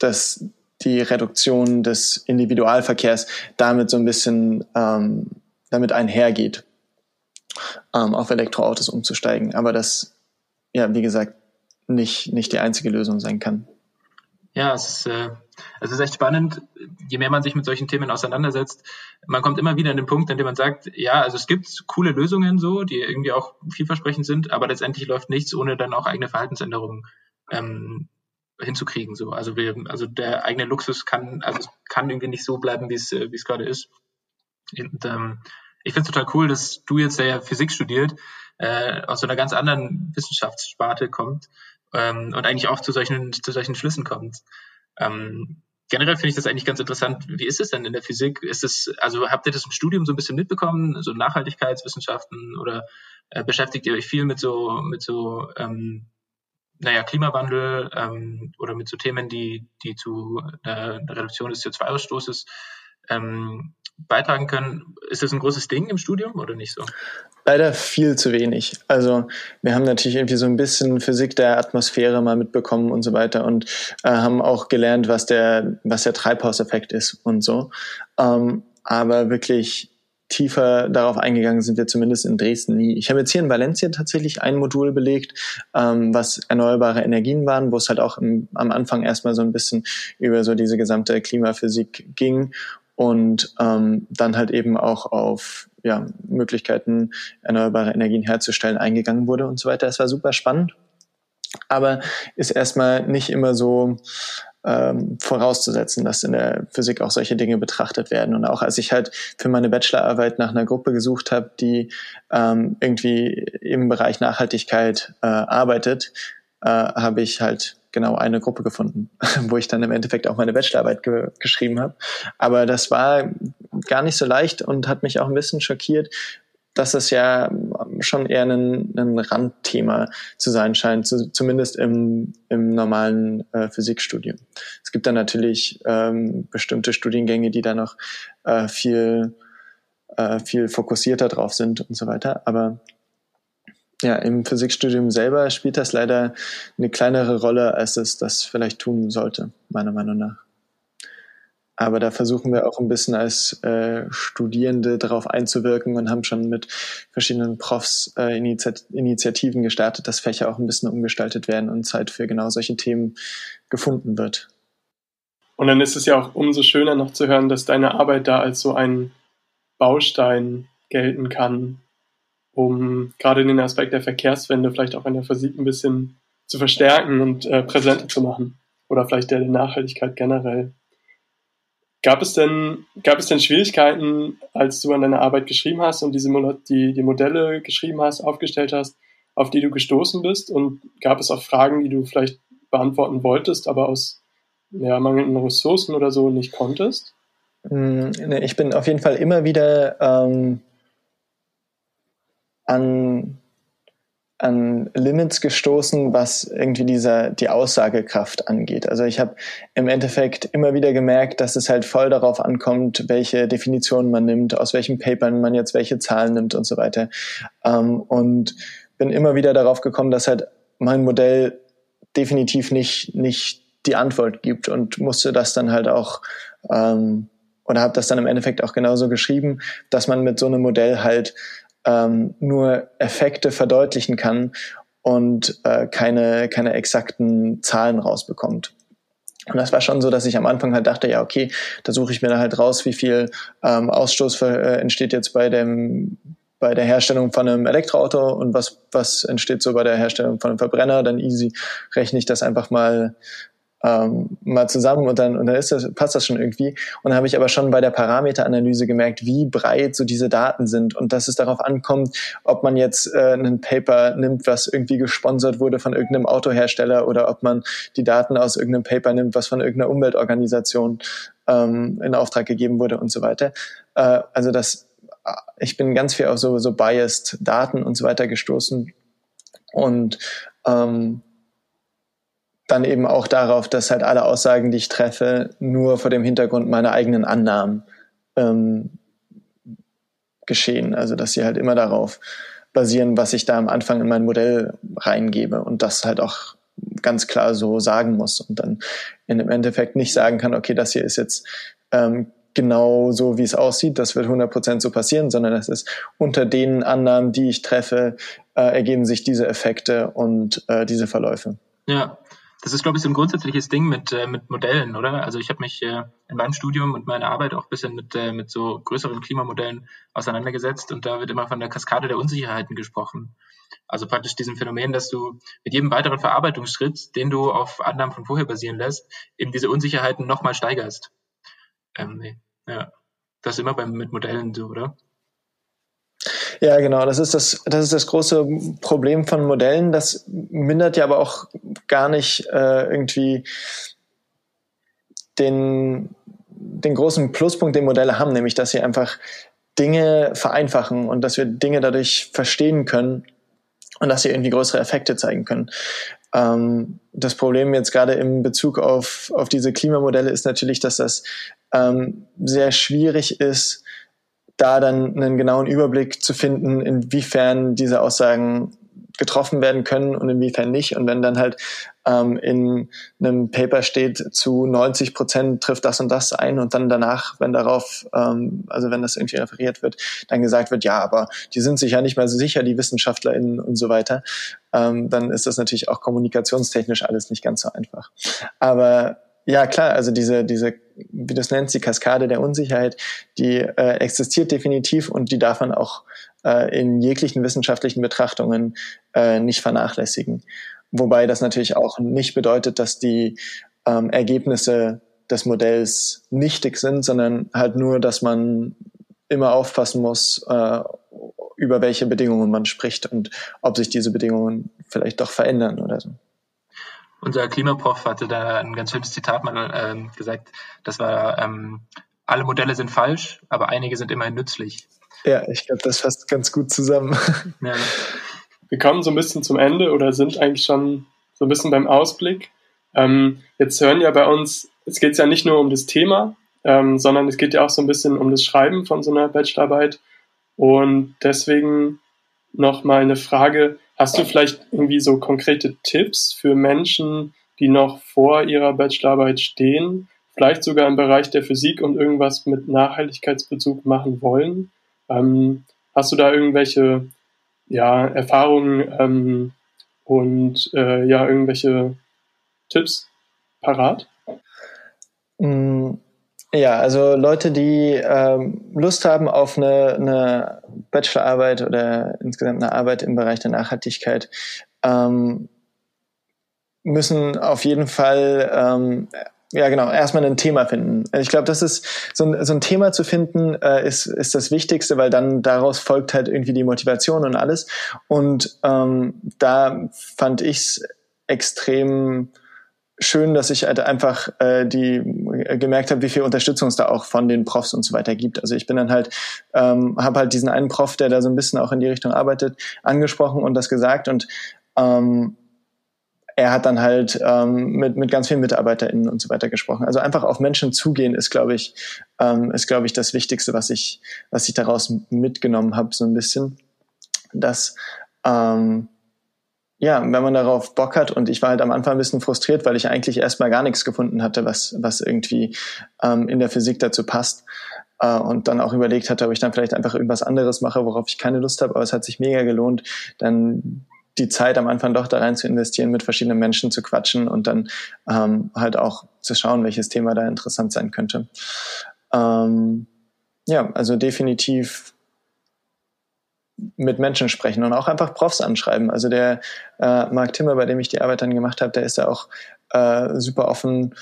dass die Reduktion des Individualverkehrs damit so ein bisschen ähm, damit einhergeht, ähm, auf Elektroautos umzusteigen. Aber das, ja, wie gesagt, nicht, nicht die einzige Lösung sein kann. Ja, es ist, äh, es ist echt spannend, je mehr man sich mit solchen Themen auseinandersetzt. Man kommt immer wieder an den Punkt, an dem man sagt, ja, also es gibt coole Lösungen so, die irgendwie auch vielversprechend sind, aber letztendlich läuft nichts, ohne dann auch eigene Verhaltensänderungen ähm, hinzukriegen. So. Also wir, also der eigene Luxus kann, also kann irgendwie nicht so bleiben, wie es, äh, wie es gerade ist. Und, ähm, ich finde es total cool, dass du jetzt, der ja Physik studiert, äh, aus so einer ganz anderen Wissenschaftssparte kommt ähm, und eigentlich auch zu solchen, zu solchen Schlüssen kommt. Ähm, generell finde ich das eigentlich ganz interessant. Wie ist es denn in der Physik? Ist es, also habt ihr das im Studium so ein bisschen mitbekommen, so Nachhaltigkeitswissenschaften oder äh, beschäftigt ihr euch viel mit so, mit so, ähm, naja, Klimawandel ähm, oder mit so Themen, die, die zu einer Reduktion des CO2-Ausstoßes ähm, beitragen können. Ist das ein großes Ding im Studium oder nicht so? Leider viel zu wenig. Also wir haben natürlich irgendwie so ein bisschen Physik der Atmosphäre mal mitbekommen und so weiter und äh, haben auch gelernt, was der, was der Treibhauseffekt ist und so. Ähm, aber wirklich tiefer darauf eingegangen sind wir zumindest in Dresden nie. Ich habe jetzt hier in Valencia tatsächlich ein Modul belegt, ähm, was erneuerbare Energien waren, wo es halt auch im, am Anfang erstmal so ein bisschen über so diese gesamte Klimaphysik ging und ähm, dann halt eben auch auf ja, Möglichkeiten, erneuerbare Energien herzustellen, eingegangen wurde und so weiter. Es war super spannend, aber ist erstmal nicht immer so ähm, vorauszusetzen, dass in der Physik auch solche Dinge betrachtet werden. Und auch als ich halt für meine Bachelorarbeit nach einer Gruppe gesucht habe, die ähm, irgendwie im Bereich Nachhaltigkeit äh, arbeitet, äh, habe ich halt genau eine Gruppe gefunden, wo ich dann im Endeffekt auch meine Bachelorarbeit ge geschrieben habe. Aber das war gar nicht so leicht und hat mich auch ein bisschen schockiert, dass es ja schon eher ein, ein Randthema zu sein scheint, zu, zumindest im, im normalen äh, Physikstudium. Es gibt dann natürlich ähm, bestimmte Studiengänge, die da noch äh, viel, äh, viel fokussierter drauf sind und so weiter. Aber ja, im Physikstudium selber spielt das leider eine kleinere Rolle, als es das vielleicht tun sollte, meiner Meinung nach. Aber da versuchen wir auch ein bisschen als äh, Studierende darauf einzuwirken und haben schon mit verschiedenen Profs äh, Initiat Initiativen gestartet, dass Fächer auch ein bisschen umgestaltet werden und Zeit für genau solche Themen gefunden wird. Und dann ist es ja auch umso schöner noch zu hören, dass deine Arbeit da als so ein Baustein gelten kann, um gerade den Aspekt der Verkehrswende vielleicht auch in der Physik ein bisschen zu verstärken und äh, präsenter zu machen. Oder vielleicht der, der Nachhaltigkeit generell. Gab es denn, gab es denn Schwierigkeiten, als du an deiner Arbeit geschrieben hast und diese die, die Modelle geschrieben hast, aufgestellt hast, auf die du gestoßen bist? Und gab es auch Fragen, die du vielleicht beantworten wolltest, aber aus ja, mangelnden Ressourcen oder so nicht konntest? Hm, ich bin auf jeden Fall immer wieder ähm, an an Limits gestoßen, was irgendwie dieser die Aussagekraft angeht. Also ich habe im Endeffekt immer wieder gemerkt, dass es halt voll darauf ankommt, welche Definitionen man nimmt, aus welchen Papern man jetzt welche Zahlen nimmt und so weiter. Ähm, und bin immer wieder darauf gekommen, dass halt mein Modell definitiv nicht nicht die Antwort gibt und musste das dann halt auch ähm, oder habe das dann im Endeffekt auch genauso geschrieben, dass man mit so einem Modell halt ähm, nur Effekte verdeutlichen kann und äh, keine, keine exakten Zahlen rausbekommt. Und das war schon so, dass ich am Anfang halt dachte, ja, okay, da suche ich mir halt raus, wie viel ähm, Ausstoß äh, entsteht jetzt bei dem bei der Herstellung von einem Elektroauto und was, was entsteht so bei der Herstellung von einem Verbrenner, dann easy rechne ich das einfach mal ähm, mal zusammen und dann, und dann ist das, passt das schon irgendwie. Und dann habe ich aber schon bei der Parameteranalyse gemerkt, wie breit so diese Daten sind und dass es darauf ankommt, ob man jetzt äh, ein Paper nimmt, was irgendwie gesponsert wurde von irgendeinem Autohersteller oder ob man die Daten aus irgendeinem Paper nimmt, was von irgendeiner Umweltorganisation ähm, in Auftrag gegeben wurde und so weiter. Äh, also das, ich bin ganz viel auf so, so biased Daten und so weiter gestoßen und ähm, dann eben auch darauf, dass halt alle Aussagen, die ich treffe, nur vor dem Hintergrund meiner eigenen Annahmen ähm, geschehen. Also dass sie halt immer darauf basieren, was ich da am Anfang in mein Modell reingebe und das halt auch ganz klar so sagen muss und dann in dem Endeffekt nicht sagen kann, okay, das hier ist jetzt ähm, genau so, wie es aussieht, das wird 100% so passieren, sondern es ist unter den Annahmen, die ich treffe, äh, ergeben sich diese Effekte und äh, diese Verläufe. Ja, das ist, glaube ich, so ein grundsätzliches Ding mit, äh, mit Modellen, oder? Also ich habe mich äh, in meinem Studium und meiner Arbeit auch ein bisschen mit, äh, mit so größeren Klimamodellen auseinandergesetzt und da wird immer von der Kaskade der Unsicherheiten gesprochen. Also praktisch diesem Phänomen, dass du mit jedem weiteren Verarbeitungsschritt, den du auf Annahmen von vorher basieren lässt, eben diese Unsicherheiten nochmal steigerst. Ähm, nee. Ja. Das ist immer beim, mit Modellen so, oder? Ja, genau. Das ist das, das ist das große Problem von Modellen. Das mindert ja aber auch gar nicht äh, irgendwie den, den großen Pluspunkt, den Modelle haben, nämlich dass sie einfach Dinge vereinfachen und dass wir Dinge dadurch verstehen können und dass sie irgendwie größere Effekte zeigen können. Ähm, das Problem jetzt gerade im Bezug auf, auf diese Klimamodelle ist natürlich, dass das ähm, sehr schwierig ist, da dann einen genauen Überblick zu finden, inwiefern diese Aussagen getroffen werden können und inwiefern nicht. Und wenn dann halt ähm, in einem Paper steht, zu 90 Prozent trifft das und das ein und dann danach, wenn darauf, ähm, also wenn das irgendwie referiert wird, dann gesagt wird, ja, aber die sind sich ja nicht mehr so sicher, die WissenschaftlerInnen und so weiter, ähm, dann ist das natürlich auch kommunikationstechnisch alles nicht ganz so einfach. Aber ja, klar, also diese, diese, wie du es nennst, die Kaskade der Unsicherheit, die äh, existiert definitiv und die darf man auch äh, in jeglichen wissenschaftlichen Betrachtungen äh, nicht vernachlässigen. Wobei das natürlich auch nicht bedeutet, dass die ähm, Ergebnisse des Modells nichtig sind, sondern halt nur, dass man immer aufpassen muss, äh, über welche Bedingungen man spricht und ob sich diese Bedingungen vielleicht doch verändern oder so. Unser Klimaprof hatte da ein ganz schönes Zitat mal ähm, gesagt, das war, ähm, alle Modelle sind falsch, aber einige sind immerhin nützlich. Ja, ich glaube, das fasst ganz gut zusammen. Ja. Wir kommen so ein bisschen zum Ende oder sind eigentlich schon so ein bisschen beim Ausblick. Ähm, jetzt hören ja bei uns, es geht ja nicht nur um das Thema, ähm, sondern es geht ja auch so ein bisschen um das Schreiben von so einer Bachelorarbeit. Und deswegen noch mal eine Frage. Hast du vielleicht irgendwie so konkrete Tipps für Menschen, die noch vor ihrer Bachelorarbeit stehen, vielleicht sogar im Bereich der Physik und irgendwas mit Nachhaltigkeitsbezug machen wollen? Ähm, hast du da irgendwelche ja, Erfahrungen ähm, und äh, ja, irgendwelche Tipps parat? Mm, ja, also Leute, die ähm, Lust haben auf eine, eine Bachelorarbeit oder insgesamt eine Arbeit im Bereich der Nachhaltigkeit, ähm, müssen auf jeden Fall ähm, ja, genau. Erstmal ein Thema finden. Ich glaube, das ist so ein, so ein Thema zu finden, äh, ist, ist das Wichtigste, weil dann daraus folgt halt irgendwie die Motivation und alles. Und ähm, da fand ich's extrem schön, dass ich halt einfach äh, die äh, gemerkt habe, wie viel Unterstützung es da auch von den Profs und so weiter gibt. Also ich bin dann halt, ähm, habe halt diesen einen Prof, der da so ein bisschen auch in die Richtung arbeitet, angesprochen und das gesagt und ähm, er hat dann halt ähm, mit, mit ganz vielen MitarbeiterInnen und so weiter gesprochen. Also einfach auf Menschen zugehen ist, glaube ich, ähm, ist, glaube ich, das Wichtigste, was ich, was ich daraus mitgenommen habe, so ein bisschen. Dass ähm, ja, wenn man darauf Bock hat und ich war halt am Anfang ein bisschen frustriert, weil ich eigentlich erstmal gar nichts gefunden hatte, was, was irgendwie ähm, in der Physik dazu passt. Äh, und dann auch überlegt hatte, ob ich dann vielleicht einfach irgendwas anderes mache, worauf ich keine Lust habe, aber es hat sich mega gelohnt, dann die Zeit am Anfang doch da rein zu investieren, mit verschiedenen Menschen zu quatschen und dann ähm, halt auch zu schauen, welches Thema da interessant sein könnte. Ähm, ja, also definitiv mit Menschen sprechen und auch einfach Profs anschreiben. Also der äh, Mark Timmer, bei dem ich die Arbeit dann gemacht habe, der ist ja auch äh, super offen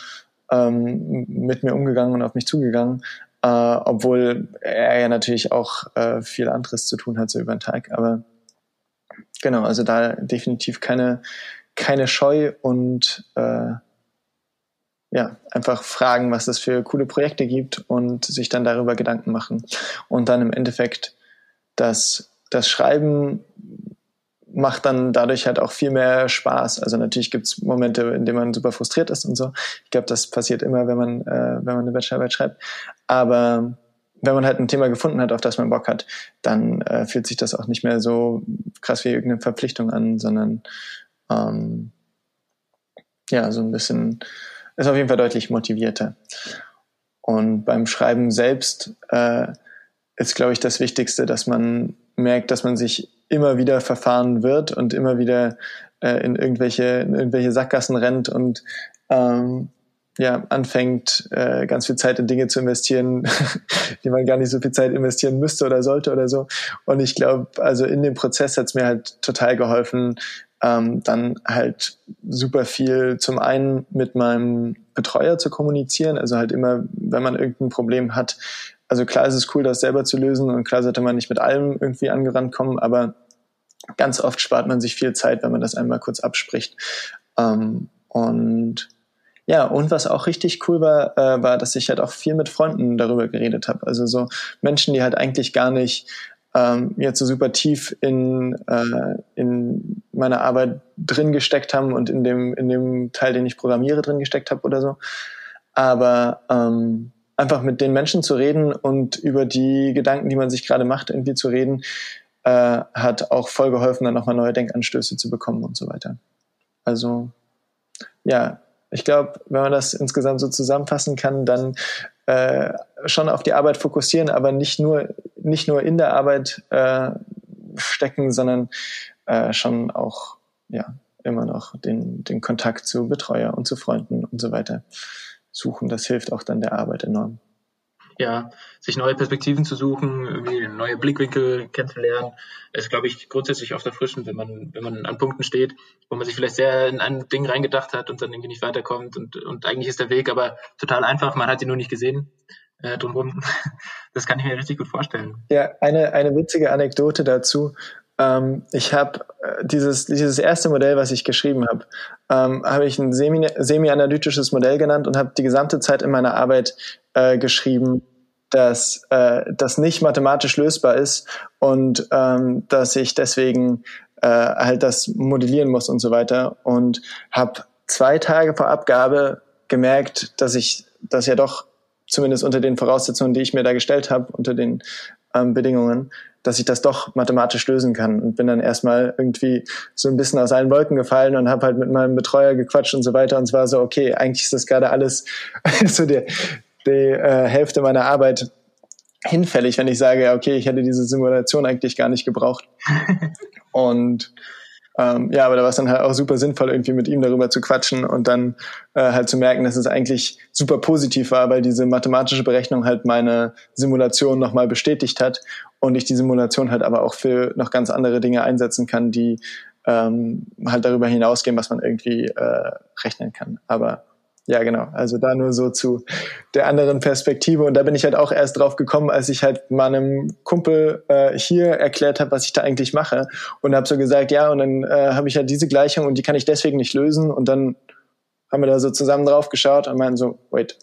ähm, mit mir umgegangen und auf mich zugegangen, äh, obwohl er ja natürlich auch äh, viel anderes zu tun hat so über den Tag. Aber genau, also da definitiv keine, keine Scheu und äh, ja, einfach fragen, was es für coole Projekte gibt und sich dann darüber Gedanken machen. Und dann im Endeffekt das, das Schreiben macht dann dadurch halt auch viel mehr Spaß. Also natürlich gibt's Momente, in denen man super frustriert ist und so. Ich glaube, das passiert immer, wenn man, äh, wenn man eine Bachelorarbeit schreibt. Aber wenn man halt ein Thema gefunden hat, auf das man Bock hat, dann äh, fühlt sich das auch nicht mehr so krass wie irgendeine Verpflichtung an, sondern ähm, ja, so ein bisschen, ist auf jeden Fall deutlich motivierter. Und beim Schreiben selbst äh, ist, glaube ich, das Wichtigste, dass man merkt, dass man sich immer wieder verfahren wird und immer wieder äh, in irgendwelche in irgendwelche Sackgassen rennt und ähm, ja, anfängt, äh, ganz viel Zeit in Dinge zu investieren, die man gar nicht so viel Zeit investieren müsste oder sollte oder so. Und ich glaube, also in dem Prozess hat es mir halt total geholfen, ähm, dann halt super viel zum einen mit meinem Betreuer zu kommunizieren, also halt immer, wenn man irgendein Problem hat, also klar ist es cool, das selber zu lösen und klar sollte man nicht mit allem irgendwie angerannt kommen, aber ganz oft spart man sich viel Zeit, wenn man das einmal kurz abspricht. Ähm, und ja, und was auch richtig cool war, äh, war, dass ich halt auch viel mit Freunden darüber geredet habe. Also so Menschen, die halt eigentlich gar nicht ähm, jetzt so super tief in, äh, in meine Arbeit drin gesteckt haben und in dem, in dem Teil, den ich programmiere, drin gesteckt habe oder so. Aber ähm, einfach mit den Menschen zu reden und über die Gedanken, die man sich gerade macht, irgendwie zu reden, äh, hat auch voll geholfen, dann nochmal neue Denkanstöße zu bekommen und so weiter. Also ja, ich glaube, wenn man das insgesamt so zusammenfassen kann, dann äh, schon auf die Arbeit fokussieren, aber nicht nur, nicht nur in der Arbeit äh, stecken, sondern äh, schon auch ja, immer noch den, den Kontakt zu Betreuer und zu Freunden und so weiter suchen. Das hilft auch dann der Arbeit enorm ja, sich neue Perspektiven zu suchen, irgendwie neue Blickwinkel kennenzulernen, ist, glaube ich, grundsätzlich oft erfrischend, wenn man, wenn man an Punkten steht, wo man sich vielleicht sehr in ein Ding reingedacht hat und dann irgendwie nicht weiterkommt und, und eigentlich ist der Weg aber total einfach, man hat ihn nur nicht gesehen. Äh, drumherum. Das kann ich mir richtig gut vorstellen. Ja, eine, eine witzige Anekdote dazu. Ähm, ich habe äh, dieses, dieses erste Modell, was ich geschrieben habe, ähm, habe ich ein semi-analytisches Modell genannt und habe die gesamte Zeit in meiner Arbeit äh, geschrieben, dass äh, das nicht mathematisch lösbar ist und ähm, dass ich deswegen äh, halt das modellieren muss und so weiter. Und habe zwei Tage vor Abgabe gemerkt, dass ich das ja doch zumindest unter den Voraussetzungen, die ich mir da gestellt habe, unter den ähm, Bedingungen, dass ich das doch mathematisch lösen kann. Und bin dann erstmal irgendwie so ein bisschen aus allen Wolken gefallen und habe halt mit meinem Betreuer gequatscht und so weiter. Und es war so okay eigentlich ist das gerade alles so der die äh, Hälfte meiner Arbeit hinfällig, wenn ich sage, okay, ich hätte diese Simulation eigentlich gar nicht gebraucht. und ähm, ja, aber da war es dann halt auch super sinnvoll, irgendwie mit ihm darüber zu quatschen und dann äh, halt zu merken, dass es eigentlich super positiv war, weil diese mathematische Berechnung halt meine Simulation nochmal bestätigt hat und ich die Simulation halt aber auch für noch ganz andere Dinge einsetzen kann, die ähm, halt darüber hinausgehen, was man irgendwie äh, rechnen kann. Aber ja, genau. Also da nur so zu der anderen Perspektive. Und da bin ich halt auch erst drauf gekommen, als ich halt meinem Kumpel äh, hier erklärt habe, was ich da eigentlich mache. Und habe so gesagt, ja, und dann äh, habe ich halt diese Gleichung und die kann ich deswegen nicht lösen. Und dann haben wir da so zusammen drauf geschaut und meinen so, wait,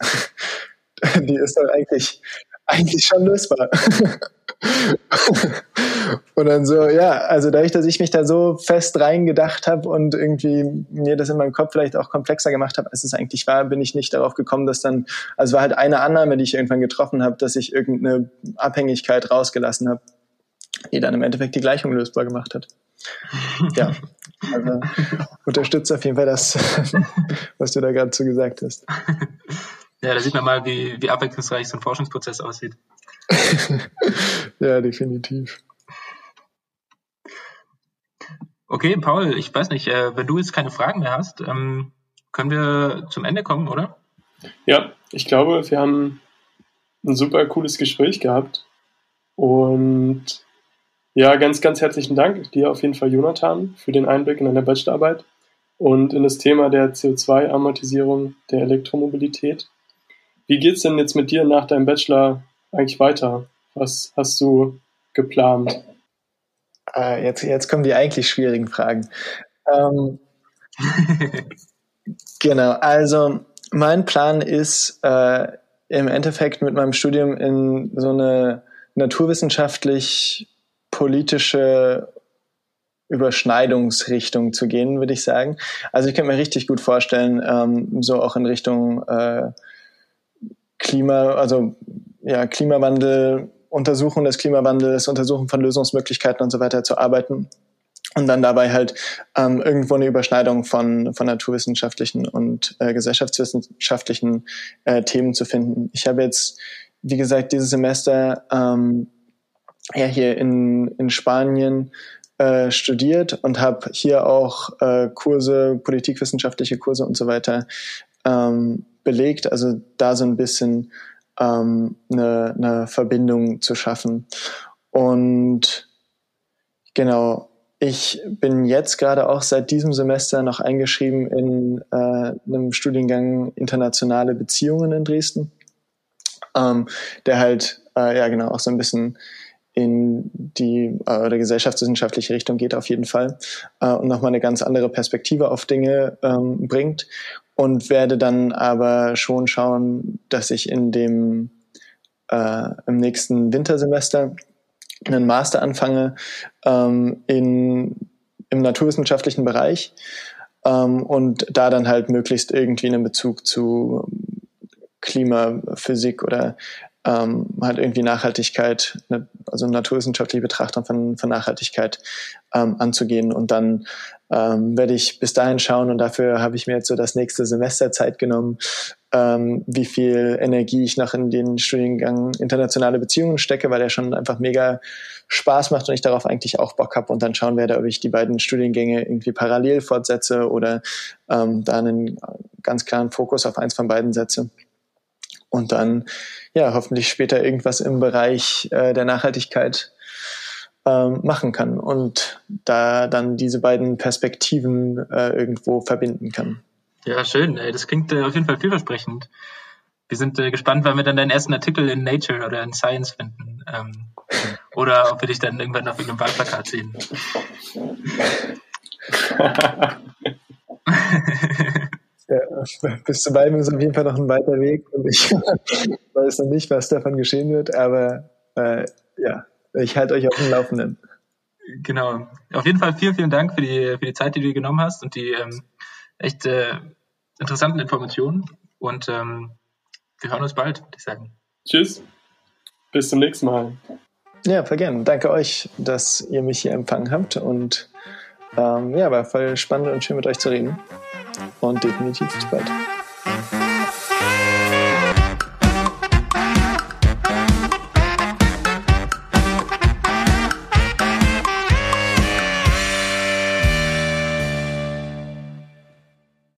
die ist doch eigentlich, eigentlich schon lösbar. und dann so, ja, also dadurch, dass ich mich da so fest reingedacht habe und irgendwie mir das in meinem Kopf vielleicht auch komplexer gemacht habe, als es eigentlich war, bin ich nicht darauf gekommen, dass dann, also war halt eine Annahme, die ich irgendwann getroffen habe, dass ich irgendeine Abhängigkeit rausgelassen habe, die dann im Endeffekt die Gleichung lösbar gemacht hat. Ja, also unterstützt auf jeden Fall das, was du da gerade so gesagt hast. Ja, da sieht man mal, wie, wie abwechslungsreich so ein Forschungsprozess aussieht. ja, definitiv. Okay, Paul, ich weiß nicht, äh, wenn du jetzt keine Fragen mehr hast, ähm, können wir zum Ende kommen, oder? Ja, ich glaube, wir haben ein super cooles Gespräch gehabt. Und ja, ganz, ganz herzlichen Dank dir auf jeden Fall, Jonathan, für den Einblick in deine Bachelorarbeit und in das Thema der CO2-Amortisierung der Elektromobilität. Wie geht's denn jetzt mit dir nach deinem Bachelor eigentlich weiter? Was hast du geplant? Ah, jetzt, jetzt kommen die eigentlich schwierigen Fragen. Ähm, genau, also mein Plan ist äh, im Endeffekt mit meinem Studium in so eine naturwissenschaftlich politische Überschneidungsrichtung zu gehen, würde ich sagen. Also ich könnte mir richtig gut vorstellen, ähm, so auch in Richtung äh, Klima, also ja, Klimawandel, Untersuchung des Klimawandels, Untersuchung von Lösungsmöglichkeiten und so weiter zu arbeiten und dann dabei halt ähm, irgendwo eine Überschneidung von, von naturwissenschaftlichen und äh, gesellschaftswissenschaftlichen äh, Themen zu finden. Ich habe jetzt, wie gesagt, dieses Semester ähm, ja hier in, in Spanien äh, studiert und habe hier auch äh, Kurse, politikwissenschaftliche Kurse und so weiter ähm, belegt. Also da so ein bisschen ähm, eine, eine Verbindung zu schaffen. Und genau, ich bin jetzt gerade auch seit diesem Semester noch eingeschrieben in äh, einem Studiengang internationale Beziehungen in Dresden, ähm, der halt äh, ja genau auch so ein bisschen in die äh, oder gesellschaftswissenschaftliche Richtung geht auf jeden Fall äh, und nochmal eine ganz andere Perspektive auf Dinge ähm, bringt. Und werde dann aber schon schauen, dass ich in dem äh, im nächsten Wintersemester einen Master anfange ähm, in, im naturwissenschaftlichen Bereich ähm, und da dann halt möglichst irgendwie einen Bezug zu Klimaphysik oder ähm, halt irgendwie Nachhaltigkeit, ne, also naturwissenschaftliche Betrachtung von, von Nachhaltigkeit ähm, anzugehen. Und dann ähm, werde ich bis dahin schauen und dafür habe ich mir jetzt so das nächste Semester Zeit genommen, ähm, wie viel Energie ich noch in den Studiengang internationale Beziehungen stecke, weil er schon einfach mega Spaß macht und ich darauf eigentlich auch Bock habe und dann schauen werde, ob ich die beiden Studiengänge irgendwie parallel fortsetze oder ähm, da einen ganz klaren Fokus auf eins von beiden setze und dann ja hoffentlich später irgendwas im Bereich äh, der Nachhaltigkeit ähm, machen kann und da dann diese beiden Perspektiven äh, irgendwo verbinden kann. Ja, schön. Das klingt äh, auf jeden Fall vielversprechend. Wir sind äh, gespannt, wann wir dann deinen ersten Artikel in Nature oder in Science finden. Ähm, oder ob wir dich dann irgendwann auf irgendeinem Wahlplakat sehen. ja, bis zu beiden ist auf jeden Fall noch ein weiter Weg und ich weiß noch nicht, was davon geschehen wird, aber äh, ja, ich halte euch auf dem Laufenden. Genau. Auf jeden Fall vielen, vielen Dank für die, für die Zeit, die du genommen hast und die ähm, echt äh, interessanten Informationen. Und ähm, wir hören uns bald, würde ich sagen. Tschüss. Bis zum nächsten Mal. Ja, voll gern. Danke euch, dass ihr mich hier empfangen habt. Und ähm, ja, war voll spannend und schön mit euch zu reden und definitiv bis bald.